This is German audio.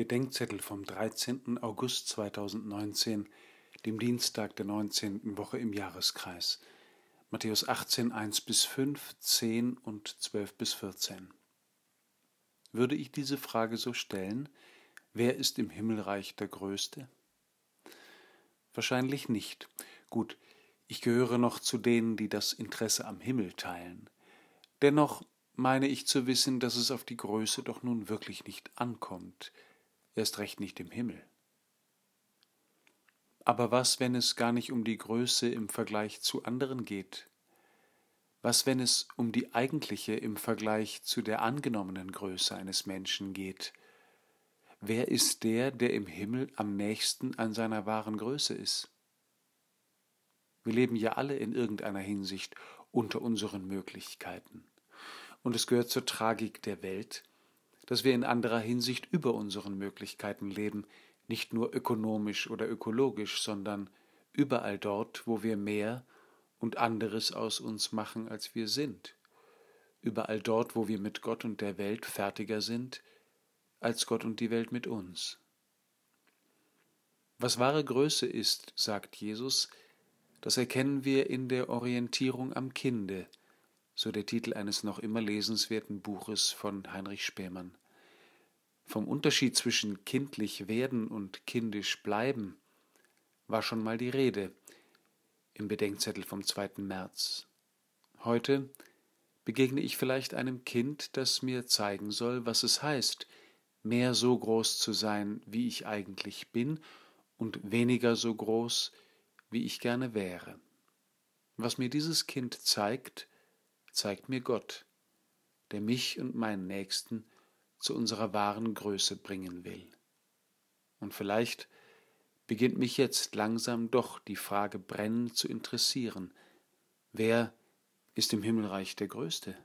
Bedenkzettel vom 13. August 2019, dem Dienstag der 19. Woche im Jahreskreis. Matthäus 18, 1 bis 5, 10 und 12 bis 14. Würde ich diese Frage so stellen, wer ist im Himmelreich der Größte? Wahrscheinlich nicht. Gut, ich gehöre noch zu denen, die das Interesse am Himmel teilen. Dennoch meine ich zu wissen, dass es auf die Größe doch nun wirklich nicht ankommt, erst recht nicht im Himmel. Aber was, wenn es gar nicht um die Größe im Vergleich zu anderen geht? Was, wenn es um die eigentliche im Vergleich zu der angenommenen Größe eines Menschen geht? Wer ist der, der im Himmel am nächsten an seiner wahren Größe ist? Wir leben ja alle in irgendeiner Hinsicht unter unseren Möglichkeiten. Und es gehört zur Tragik der Welt, dass wir in anderer Hinsicht über unseren Möglichkeiten leben, nicht nur ökonomisch oder ökologisch, sondern überall dort, wo wir mehr und anderes aus uns machen, als wir sind, überall dort, wo wir mit Gott und der Welt fertiger sind, als Gott und die Welt mit uns. Was wahre Größe ist, sagt Jesus, das erkennen wir in der Orientierung am Kinde, so der Titel eines noch immer lesenswerten Buches von Heinrich Spähmann. Vom Unterschied zwischen kindlich werden und kindisch bleiben war schon mal die Rede im Bedenkzettel vom 2. März. Heute begegne ich vielleicht einem Kind, das mir zeigen soll, was es heißt, mehr so groß zu sein, wie ich eigentlich bin, und weniger so groß, wie ich gerne wäre. Was mir dieses Kind zeigt, zeigt mir Gott, der mich und meinen Nächsten zu unserer wahren Größe bringen will. Und vielleicht beginnt mich jetzt langsam doch die Frage brennend zu interessieren, wer ist im Himmelreich der Größte?